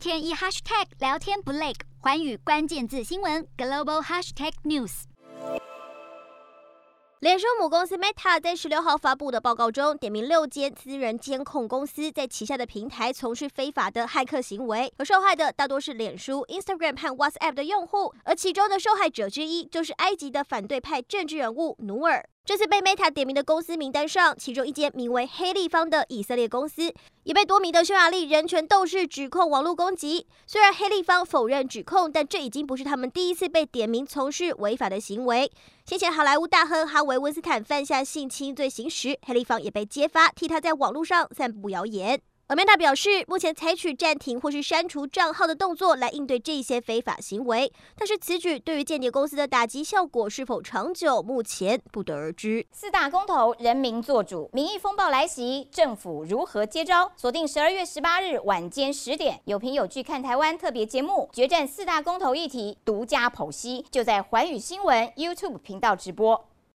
天一 hashtag 聊天不累，寰宇关键字新闻 global hashtag news。脸书母公司 Meta 在十六号发布的报告中，点名六间私人监控公司在旗下的平台从事非法的骇客行为，而受害的大多是脸书、Instagram 和 WhatsApp 的用户，而其中的受害者之一就是埃及的反对派政治人物努尔。这次被 Meta 点名的公司名单上，其中一间名为黑立方的以色列公司，也被多名的匈牙利人权斗士指控网络攻击。虽然黑立方否认指控，但这已经不是他们第一次被点名从事违法的行为。先前好莱坞大亨哈维·温斯坦犯下性侵罪行时，黑立方也被揭发替他在网络上散布谣言。而 Meta 表示，目前采取暂停或是删除账号的动作来应对这些非法行为，但是此举对于间谍公司的打击效果是否长久，目前不得而知。四大公投，人民做主，民意风暴来袭，政府如何接招？锁定十二月十八日晚间十点，有凭有据看台湾特别节目《决战四大公投议题》，独家剖析，就在寰宇新闻 YouTube 频道直播。